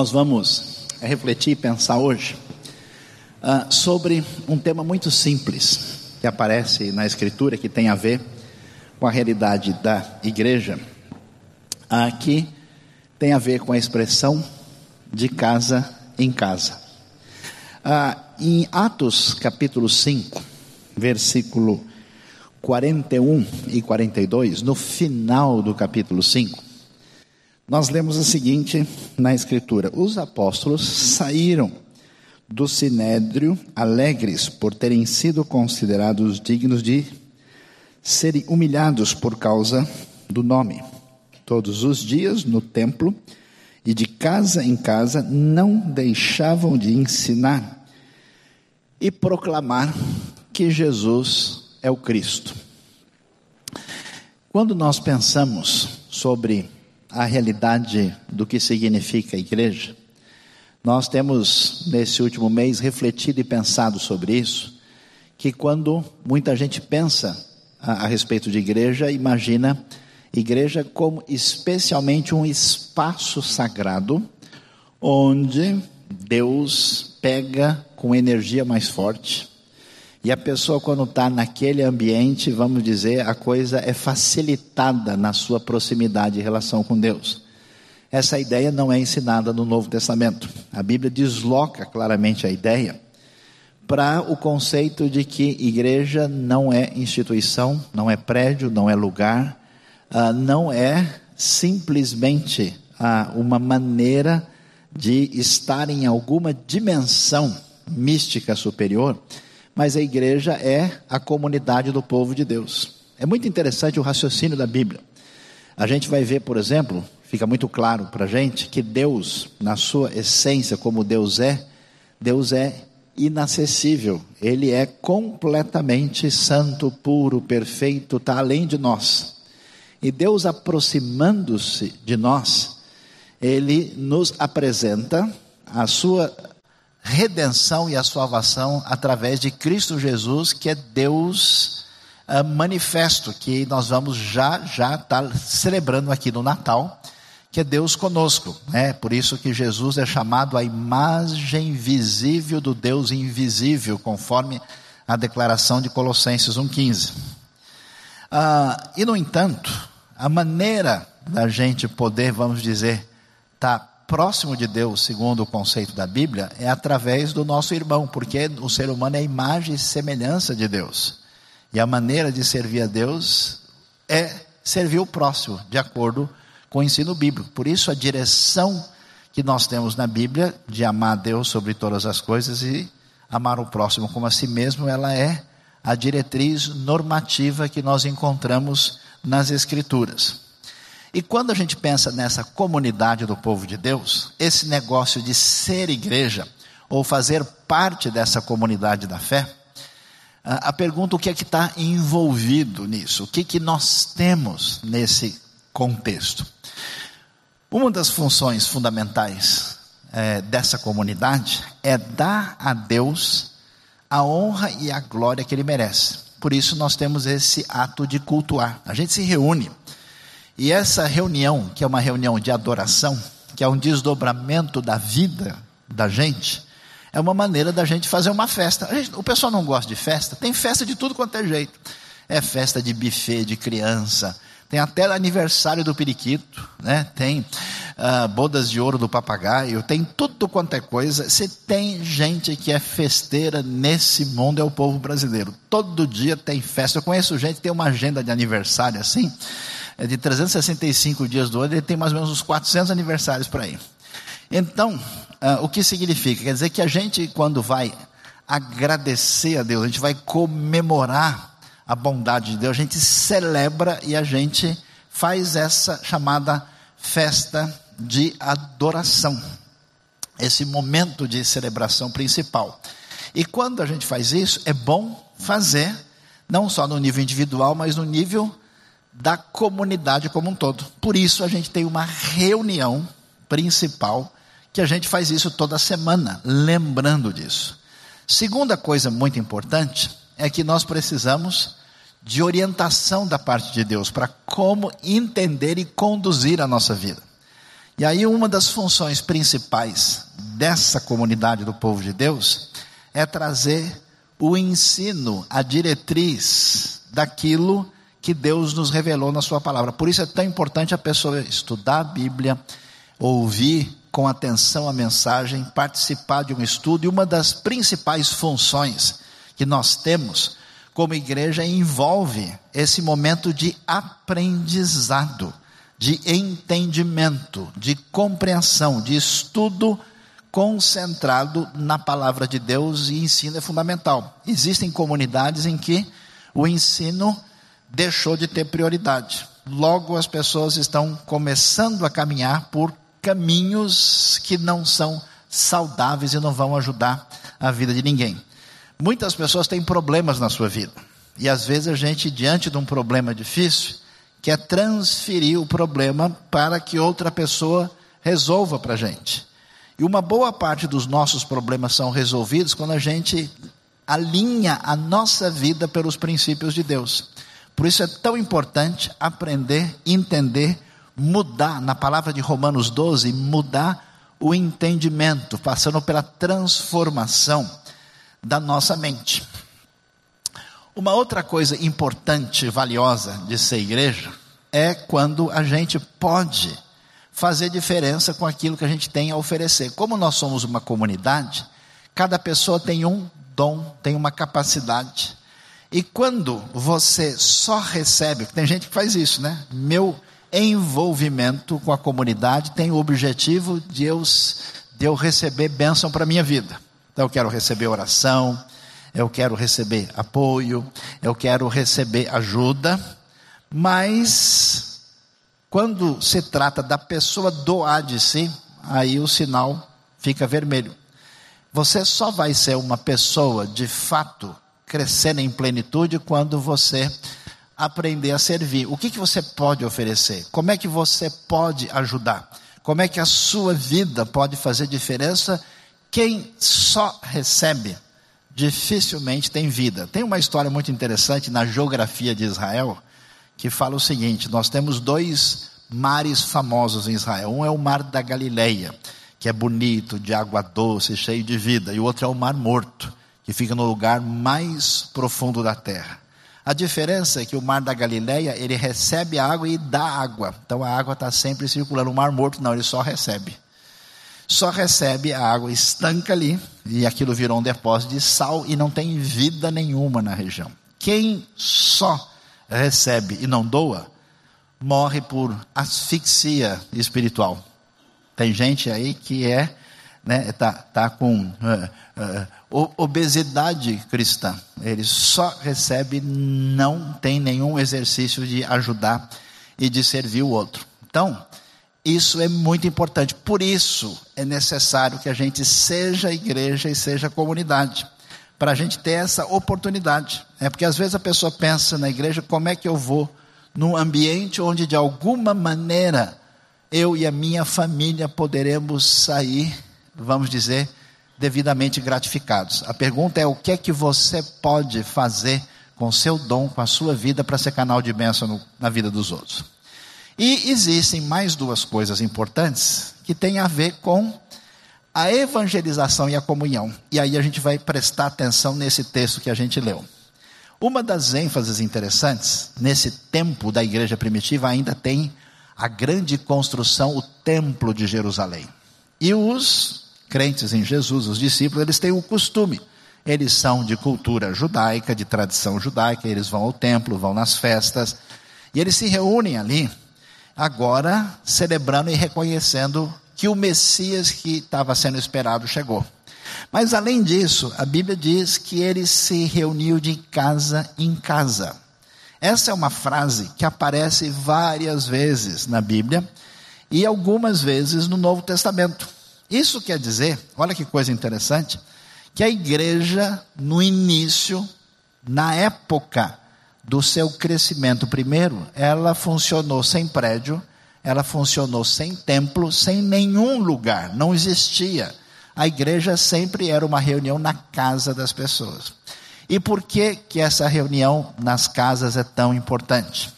nós vamos refletir e pensar hoje uh, sobre um tema muito simples que aparece na Escritura, que tem a ver com a realidade da igreja, uh, que tem a ver com a expressão de casa em casa. Uh, em Atos capítulo 5, versículo 41 e 42, no final do capítulo 5, nós lemos o seguinte na Escritura: Os apóstolos saíram do sinédrio alegres por terem sido considerados dignos de serem humilhados por causa do nome. Todos os dias no templo e de casa em casa não deixavam de ensinar e proclamar que Jesus é o Cristo. Quando nós pensamos sobre a realidade do que significa igreja. Nós temos, nesse último mês, refletido e pensado sobre isso, que quando muita gente pensa a, a respeito de igreja, imagina igreja como especialmente um espaço sagrado, onde Deus pega com energia mais forte, e a pessoa, quando está naquele ambiente, vamos dizer, a coisa é facilitada na sua proximidade e relação com Deus. Essa ideia não é ensinada no Novo Testamento. A Bíblia desloca claramente a ideia para o conceito de que igreja não é instituição, não é prédio, não é lugar, uh, não é simplesmente uh, uma maneira de estar em alguma dimensão mística superior mas a igreja é a comunidade do povo de Deus. É muito interessante o raciocínio da Bíblia. A gente vai ver, por exemplo, fica muito claro para a gente que Deus, na sua essência, como Deus é, Deus é inacessível, Ele é completamente santo, puro, perfeito, está além de nós. E Deus aproximando-se de nós, Ele nos apresenta a sua redenção e a salvação através de Cristo Jesus, que é Deus uh, manifesto, que nós vamos já já estar tá celebrando aqui no Natal, que é Deus conosco, né? Por isso que Jesus é chamado a imagem visível do Deus invisível, conforme a declaração de Colossenses 1,15. Uh, ah, e no entanto, a maneira da gente poder, vamos dizer, estar tá próximo de Deus, segundo o conceito da Bíblia, é através do nosso irmão, porque o ser humano é imagem e semelhança de Deus. E a maneira de servir a Deus é servir o próximo, de acordo com o ensino bíblico. Por isso, a direção que nós temos na Bíblia de amar a Deus sobre todas as coisas e amar o próximo como a si mesmo, ela é a diretriz normativa que nós encontramos nas Escrituras. E quando a gente pensa nessa comunidade do povo de Deus, esse negócio de ser igreja, ou fazer parte dessa comunidade da fé, a pergunta o que é que está envolvido nisso, o que, que nós temos nesse contexto. Uma das funções fundamentais é, dessa comunidade é dar a Deus a honra e a glória que Ele merece. Por isso nós temos esse ato de cultuar. A gente se reúne e essa reunião, que é uma reunião de adoração, que é um desdobramento da vida da gente, é uma maneira da gente fazer uma festa. Gente, o pessoal não gosta de festa, tem festa de tudo quanto é jeito. É festa de buffet de criança, tem até aniversário do periquito, né? tem uh, bodas de ouro do papagaio, tem tudo quanto é coisa. Se tem gente que é festeira nesse mundo, é o povo brasileiro. Todo dia tem festa. Eu conheço gente que tem uma agenda de aniversário assim de 365 dias do ano, ele tem mais ou menos uns 400 aniversários para ir. Então, uh, o que significa? Quer dizer que a gente, quando vai agradecer a Deus, a gente vai comemorar a bondade de Deus, a gente celebra e a gente faz essa chamada festa de adoração. Esse momento de celebração principal. E quando a gente faz isso, é bom fazer, não só no nível individual, mas no nível da comunidade como um todo. Por isso a gente tem uma reunião principal que a gente faz isso toda semana, lembrando disso. Segunda coisa muito importante é que nós precisamos de orientação da parte de Deus para como entender e conduzir a nossa vida. E aí, uma das funções principais dessa comunidade do povo de Deus é trazer o ensino, a diretriz daquilo que Deus nos revelou na Sua palavra. Por isso é tão importante a pessoa estudar a Bíblia, ouvir com atenção a mensagem, participar de um estudo, e uma das principais funções que nós temos como igreja envolve esse momento de aprendizado, de entendimento, de compreensão, de estudo concentrado na palavra de Deus e ensino é fundamental. Existem comunidades em que o ensino deixou de ter prioridade. Logo as pessoas estão começando a caminhar por caminhos que não são saudáveis e não vão ajudar a vida de ninguém. Muitas pessoas têm problemas na sua vida. E às vezes a gente, diante de um problema difícil, quer transferir o problema para que outra pessoa resolva para a gente. E uma boa parte dos nossos problemas são resolvidos quando a gente alinha a nossa vida pelos princípios de Deus. Por isso é tão importante aprender, entender, mudar, na palavra de Romanos 12, mudar o entendimento, passando pela transformação da nossa mente. Uma outra coisa importante, valiosa de ser igreja, é quando a gente pode fazer diferença com aquilo que a gente tem a oferecer. Como nós somos uma comunidade, cada pessoa tem um dom, tem uma capacidade. E quando você só recebe, tem gente que faz isso, né? Meu envolvimento com a comunidade tem o objetivo de eu, de eu receber bênção para a minha vida. Então eu quero receber oração, eu quero receber apoio, eu quero receber ajuda, mas quando se trata da pessoa doar de si, aí o sinal fica vermelho. Você só vai ser uma pessoa de fato crescendo em plenitude quando você aprender a servir. O que, que você pode oferecer? Como é que você pode ajudar? Como é que a sua vida pode fazer diferença? Quem só recebe dificilmente tem vida. Tem uma história muito interessante na geografia de Israel que fala o seguinte: nós temos dois mares famosos em Israel. Um é o Mar da Galileia, que é bonito, de água doce, cheio de vida, e o outro é o Mar Morto, que fica no lugar mais profundo da terra. A diferença é que o Mar da Galileia, ele recebe a água e dá água. Então a água está sempre circulando. O Mar Morto não, ele só recebe. Só recebe a água, estanca ali, e aquilo virou um depósito de sal e não tem vida nenhuma na região. Quem só recebe e não doa, morre por asfixia espiritual. Tem gente aí que é, né, tá, tá com uh, uh, obesidade cristã. Ele só recebe, não tem nenhum exercício de ajudar e de servir o outro. Então, isso é muito importante. Por isso é necessário que a gente seja igreja e seja comunidade para a gente ter essa oportunidade. É porque às vezes a pessoa pensa na igreja, como é que eu vou num ambiente onde de alguma maneira eu e a minha família poderemos sair, vamos dizer, devidamente gratificados. A pergunta é: o que é que você pode fazer com seu dom, com a sua vida, para ser canal de bênção no, na vida dos outros? E existem mais duas coisas importantes que têm a ver com a evangelização e a comunhão. E aí a gente vai prestar atenção nesse texto que a gente leu. Uma das ênfases interessantes, nesse tempo da igreja primitiva, ainda tem a grande construção, o templo de Jerusalém. E os crentes em Jesus, os discípulos, eles têm o costume. Eles são de cultura judaica, de tradição judaica, eles vão ao templo, vão nas festas, e eles se reúnem ali, agora celebrando e reconhecendo que o Messias que estava sendo esperado chegou. Mas além disso, a Bíblia diz que ele se reuniu de casa em casa. Essa é uma frase que aparece várias vezes na Bíblia e algumas vezes no Novo Testamento. Isso quer dizer, olha que coisa interessante, que a igreja, no início, na época do seu crescimento primeiro, ela funcionou sem prédio, ela funcionou sem templo, sem nenhum lugar, não existia. A igreja sempre era uma reunião na casa das pessoas. E por que que essa reunião nas casas é tão importante?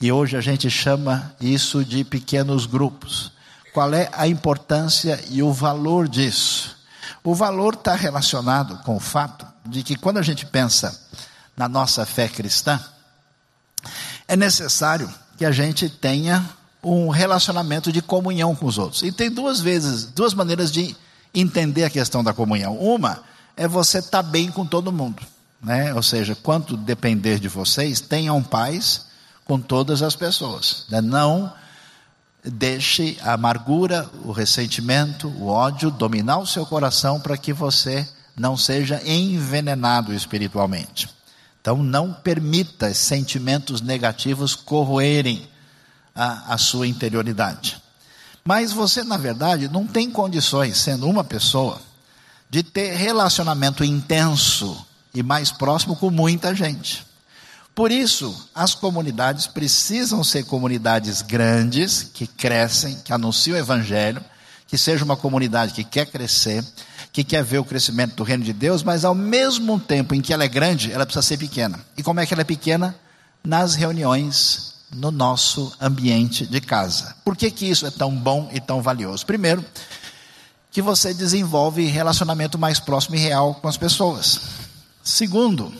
E hoje a gente chama isso de pequenos grupos. Qual é a importância e o valor disso. O valor está relacionado com o fato de que quando a gente pensa na nossa fé cristã, é necessário que a gente tenha um relacionamento de comunhão com os outros. E tem duas vezes, duas maneiras de entender a questão da comunhão. Uma é você estar tá bem com todo mundo, né? Ou seja, quanto depender de vocês, tenham paz com todas as pessoas. Né? Não deixe a amargura, o ressentimento, o ódio dominar o seu coração para que você não seja envenenado espiritualmente. Então, não permita sentimentos negativos corroerem a, a sua interioridade. Mas você, na verdade, não tem condições, sendo uma pessoa, de ter relacionamento intenso e mais próximo com muita gente. Por isso, as comunidades precisam ser comunidades grandes, que crescem, que anunciam o Evangelho, que seja uma comunidade que quer crescer, que quer ver o crescimento do reino de Deus, mas ao mesmo tempo em que ela é grande, ela precisa ser pequena. E como é que ela é pequena? Nas reuniões, no nosso ambiente de casa. Por que, que isso é tão bom e tão valioso? Primeiro, que você desenvolve relacionamento mais próximo e real com as pessoas. Segundo,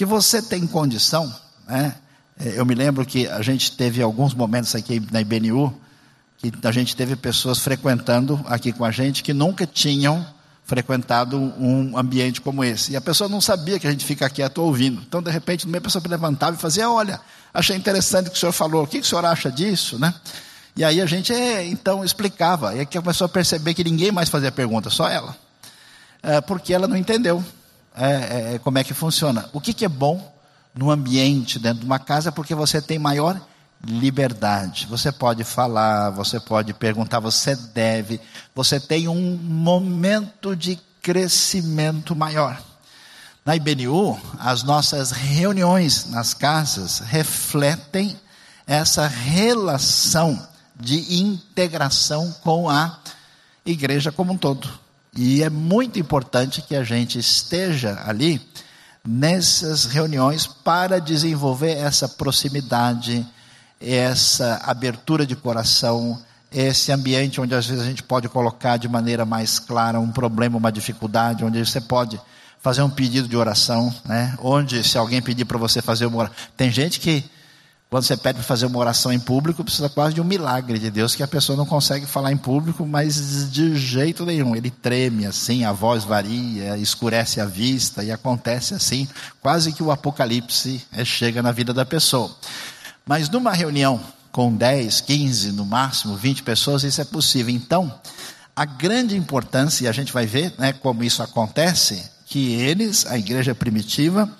que você tem condição, né? É, eu me lembro que a gente teve alguns momentos aqui na IBNU, que a gente teve pessoas frequentando aqui com a gente que nunca tinham frequentado um ambiente como esse. E a pessoa não sabia que a gente fica quieto ouvindo. Então, de repente, a pessoa levantava e fazia: Olha, achei interessante o que o senhor falou, o que o senhor acha disso? Né? E aí a gente, é, então, explicava. E aqui a pessoa que ninguém mais fazia pergunta, só ela. É, porque ela não entendeu é, é, é, como é que funciona. O que, que é bom no ambiente dentro de uma casa, porque você tem maior liberdade. Você pode falar, você pode perguntar, você deve, você tem um momento de crescimento maior. Na IBNU, as nossas reuniões nas casas refletem essa relação de integração com a igreja como um todo. E é muito importante que a gente esteja ali nessas reuniões para desenvolver essa proximidade, essa abertura de coração, esse ambiente onde às vezes a gente pode colocar de maneira mais clara um problema, uma dificuldade, onde você pode fazer um pedido de oração, né? Onde se alguém pedir para você fazer uma oração, tem gente que quando você pede para fazer uma oração em público, precisa quase de um milagre de Deus, que a pessoa não consegue falar em público, mas de jeito nenhum. Ele treme assim, a voz varia, escurece a vista, e acontece assim, quase que o apocalipse é, chega na vida da pessoa. Mas numa reunião com 10, 15, no máximo 20 pessoas, isso é possível. Então, a grande importância, e a gente vai ver né, como isso acontece, que eles, a igreja primitiva,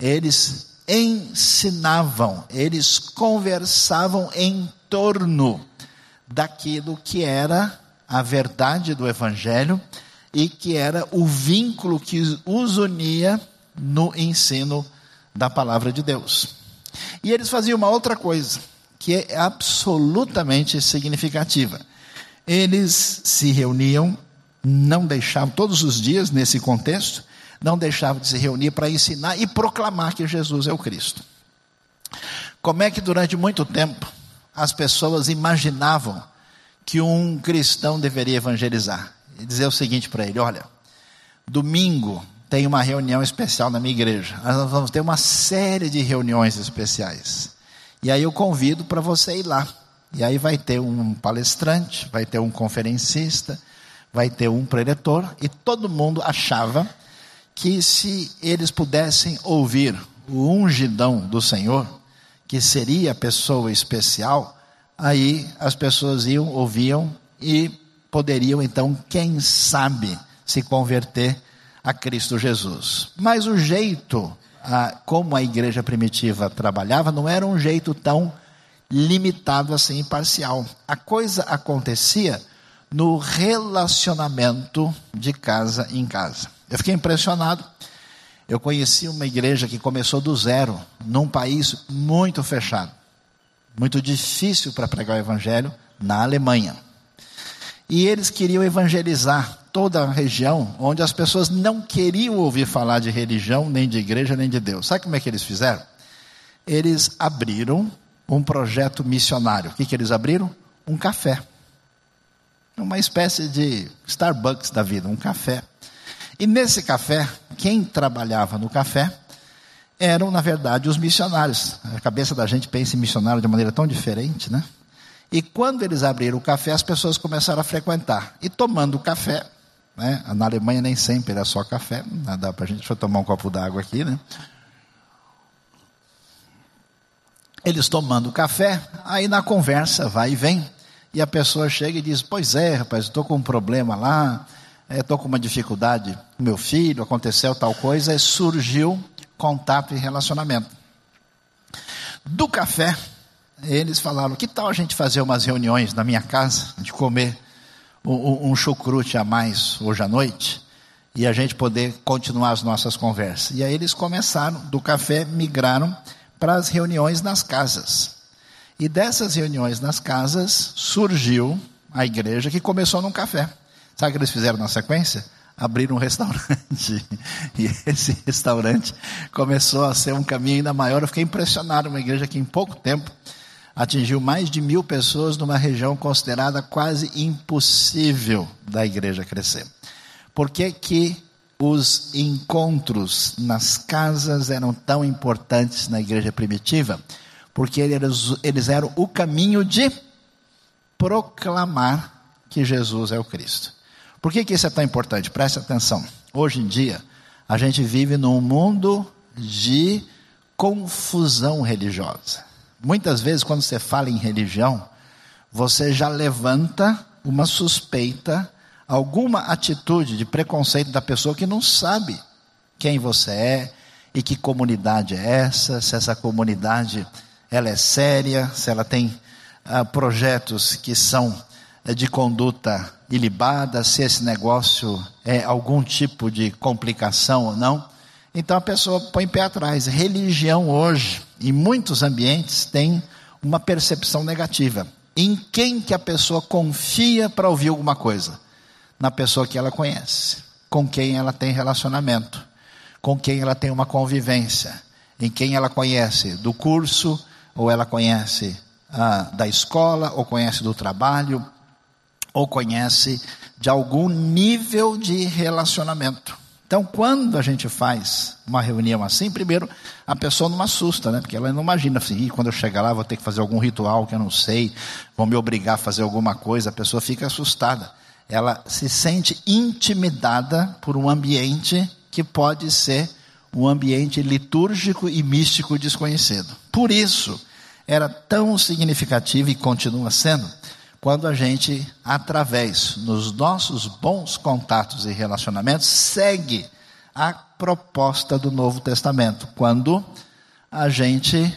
eles ensinavam, eles conversavam em torno daquilo que era a verdade do Evangelho e que era o vínculo que os unia no ensino da palavra de Deus. E eles faziam uma outra coisa, que é absolutamente significativa. Eles se reuniam, não deixavam, todos os dias nesse contexto, não deixavam de se reunir para ensinar e proclamar que Jesus é o Cristo. Como é que durante muito tempo as pessoas imaginavam que um cristão deveria evangelizar? E dizer o seguinte para ele: olha, domingo tem uma reunião especial na minha igreja. Nós vamos ter uma série de reuniões especiais. E aí eu convido para você ir lá. E aí vai ter um palestrante, vai ter um conferencista, vai ter um preletor, e todo mundo achava que se eles pudessem ouvir o ungidão do Senhor, que seria a pessoa especial, aí as pessoas iam, ouviam e poderiam então, quem sabe, se converter a Cristo Jesus. Mas o jeito a, como a igreja primitiva trabalhava não era um jeito tão limitado assim, parcial. A coisa acontecia no relacionamento de casa em casa. Eu fiquei impressionado. Eu conheci uma igreja que começou do zero, num país muito fechado, muito difícil para pregar o evangelho, na Alemanha. E eles queriam evangelizar toda a região onde as pessoas não queriam ouvir falar de religião, nem de igreja, nem de Deus. Sabe como é que eles fizeram? Eles abriram um projeto missionário. O que, que eles abriram? Um café. uma espécie de Starbucks da vida, um café. E nesse café, quem trabalhava no café eram, na verdade, os missionários. A cabeça da gente pensa em missionário de maneira tão diferente, né? E quando eles abriram o café, as pessoas começaram a frequentar. E tomando café, né? Na Alemanha nem sempre era só café, dá para a gente, deixa eu tomar um copo d'água aqui, né? Eles tomando café, aí na conversa vai e vem, e a pessoa chega e diz: Pois é, rapaz, estou com um problema lá, estou com uma dificuldade com meu filho, aconteceu tal coisa, surgiu contato e relacionamento. Do café, eles falaram: Que tal a gente fazer umas reuniões na minha casa, de comer um, um chucrute a mais hoje à noite? E a gente poder continuar as nossas conversas. E aí eles começaram, do café, migraram para as reuniões nas casas. E dessas reuniões nas casas surgiu a igreja que começou num café. Sabe o que eles fizeram na sequência? Abriram um restaurante. E esse restaurante começou a ser um caminho ainda maior. Eu fiquei impressionado. Uma igreja que em pouco tempo atingiu mais de mil pessoas numa região considerada quase impossível da igreja crescer. Por que, que os encontros nas casas eram tão importantes na igreja primitiva, porque eles, eles eram o caminho de proclamar que Jesus é o Cristo. Por que, que isso é tão importante? Preste atenção. Hoje em dia, a gente vive num mundo de confusão religiosa. Muitas vezes, quando você fala em religião, você já levanta uma suspeita alguma atitude de preconceito da pessoa que não sabe quem você é e que comunidade é essa, se essa comunidade ela é séria, se ela tem ah, projetos que são de conduta ilibada, se esse negócio é algum tipo de complicação ou não. Então a pessoa põe pé atrás. Religião hoje, em muitos ambientes, tem uma percepção negativa. Em quem que a pessoa confia para ouvir alguma coisa? na pessoa que ela conhece, com quem ela tem relacionamento, com quem ela tem uma convivência, em quem ela conhece do curso, ou ela conhece ah, da escola, ou conhece do trabalho, ou conhece de algum nível de relacionamento. Então, quando a gente faz uma reunião assim, primeiro, a pessoa não assusta, né? Porque ela não imagina assim, quando eu chegar lá vou ter que fazer algum ritual que eu não sei, vão me obrigar a fazer alguma coisa, a pessoa fica assustada ela se sente intimidada por um ambiente que pode ser um ambiente litúrgico e místico desconhecido. Por isso, era tão significativo e continua sendo quando a gente, através dos nossos bons contatos e relacionamentos, segue a proposta do Novo Testamento, quando a gente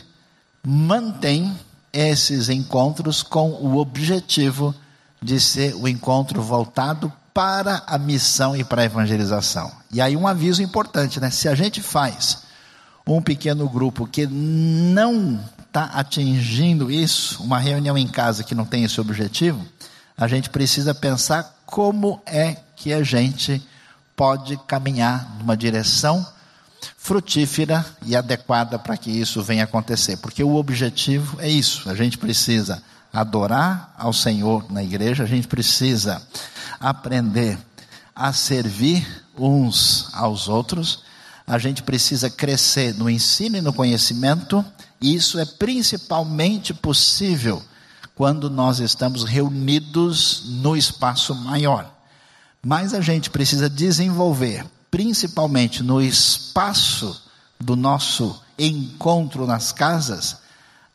mantém esses encontros com o objetivo de ser o encontro voltado para a missão e para a evangelização. E aí um aviso importante, né? Se a gente faz um pequeno grupo que não está atingindo isso, uma reunião em casa que não tem esse objetivo, a gente precisa pensar como é que a gente pode caminhar numa direção frutífera e adequada para que isso venha acontecer, porque o objetivo é isso, a gente precisa adorar ao Senhor na igreja, a gente precisa aprender a servir uns aos outros, a gente precisa crescer no ensino e no conhecimento, e isso é principalmente possível quando nós estamos reunidos no espaço maior. Mas a gente precisa desenvolver, principalmente no espaço do nosso encontro nas casas,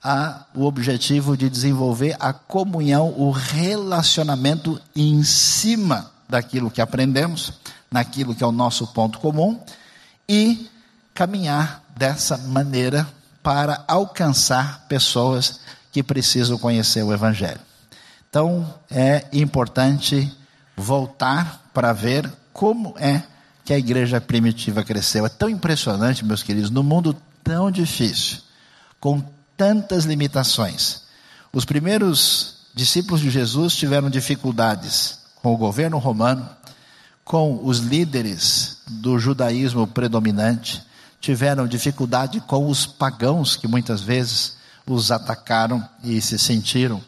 a, o objetivo de desenvolver a comunhão, o relacionamento em cima daquilo que aprendemos, naquilo que é o nosso ponto comum, e caminhar dessa maneira para alcançar pessoas que precisam conhecer o Evangelho. Então, é importante voltar para ver como é que a igreja primitiva cresceu. É tão impressionante, meus queridos, no mundo tão difícil, com tantas limitações. Os primeiros discípulos de Jesus tiveram dificuldades com o governo romano, com os líderes do judaísmo predominante, tiveram dificuldade com os pagãos que muitas vezes os atacaram e se sentiram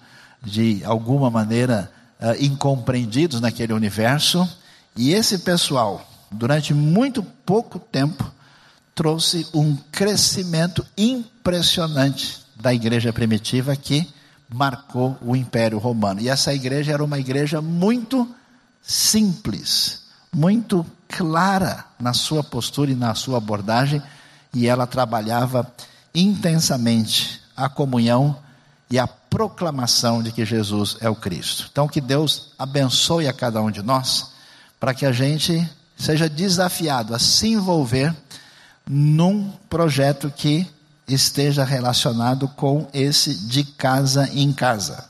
de alguma maneira uh, incompreendidos naquele universo, e esse pessoal, durante muito pouco tempo, trouxe um crescimento impressionante da igreja primitiva que marcou o Império Romano. E essa igreja era uma igreja muito simples, muito clara na sua postura e na sua abordagem, e ela trabalhava intensamente a comunhão e a proclamação de que Jesus é o Cristo. Então, que Deus abençoe a cada um de nós, para que a gente seja desafiado a se envolver num projeto que esteja relacionado com esse de casa em casa.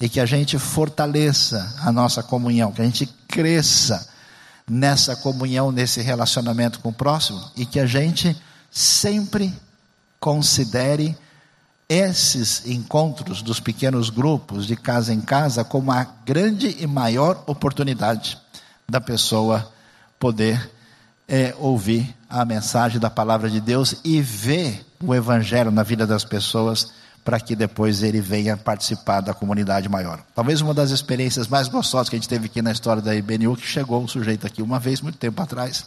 E que a gente fortaleça a nossa comunhão, que a gente cresça nessa comunhão, nesse relacionamento com o próximo, e que a gente sempre considere esses encontros dos pequenos grupos, de casa em casa, como a grande e maior oportunidade da pessoa poder é, ouvir a mensagem da palavra de Deus e ver o evangelho na vida das pessoas para que depois ele venha participar da comunidade maior. Talvez uma das experiências mais gostosas que a gente teve aqui na história da IBNU, que chegou um sujeito aqui uma vez, muito tempo atrás,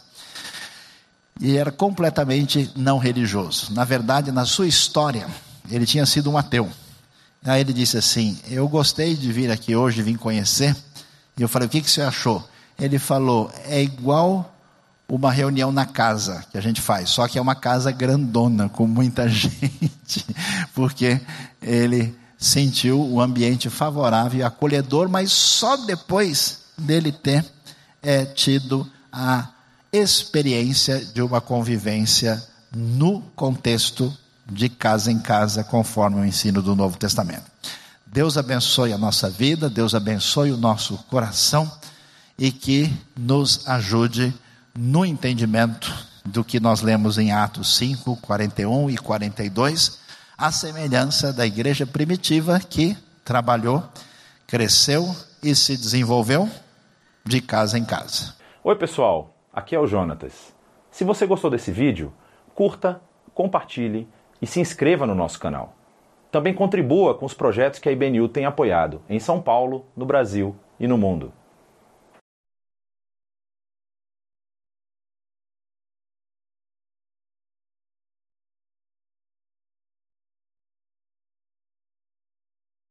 e era completamente não religioso. Na verdade, na sua história, ele tinha sido um ateu. Aí ele disse assim: Eu gostei de vir aqui hoje, vim conhecer. E eu falei: O que, que você achou? Ele falou: É igual uma reunião na casa que a gente faz, só que é uma casa grandona, com muita gente, porque ele sentiu o ambiente favorável e acolhedor, mas só depois dele ter é, tido a experiência de uma convivência no contexto de casa em casa, conforme o ensino do Novo Testamento. Deus abençoe a nossa vida, Deus abençoe o nosso coração e que nos ajude no entendimento do que nós lemos em Atos 5, 41 e 42, a semelhança da igreja primitiva que trabalhou, cresceu e se desenvolveu de casa em casa. Oi, pessoal, aqui é o Jonatas. Se você gostou desse vídeo, curta, compartilhe e se inscreva no nosso canal. Também contribua com os projetos que a IBNU tem apoiado em São Paulo, no Brasil e no mundo.